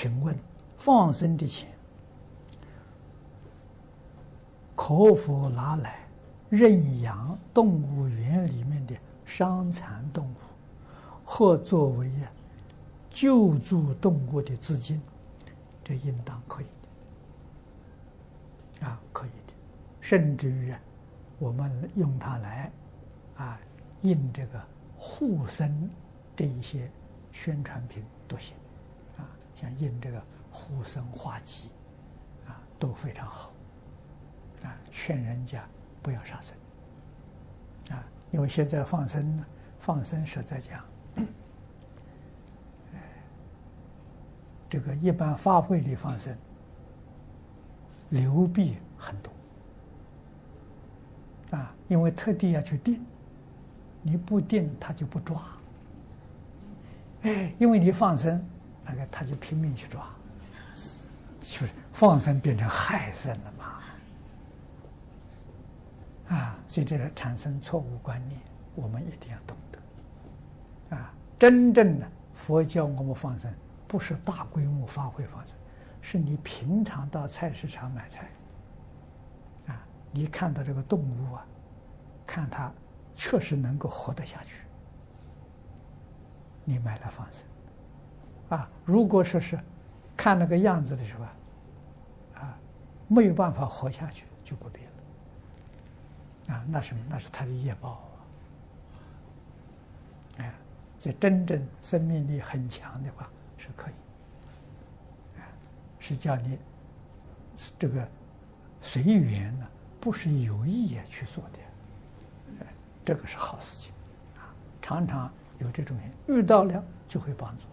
请问放生的钱可否拿来认养动物园里面的伤残动物，或作为救助动物的资金？这应当可以的，啊，可以的，甚至于我们用它来啊印这个护生这一些宣传品都行。像印这个护生画集，啊，都非常好，啊，劝人家不要杀生，啊，因为现在放生呢，放生实在讲，这个一般发会里放生，流弊很多，啊，因为特地要去定，你不定他就不抓，因为你放生。那个他就拼命去抓，就是放生变成害生了嘛，啊，所以这个产生错误观念，我们一定要懂得，啊，真正的佛教我们放生，不是大规模发挥放生，是你平常到菜市场买菜，啊，你看到这个动物啊，看它确实能够活得下去，你买了放生。啊，如果说是看那个样子的时候，啊，没有办法活下去，就不必了。啊，那什么？那是他的业报啊。哎，这真正生命力很强的话是可以。啊，是叫你这个随缘呢，不是有意也去做的。这个是好事情。啊，常常有这种人遇到了就会帮助。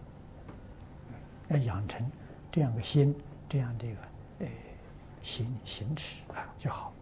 要养成这样的心，这样的一个呃行行持啊就好。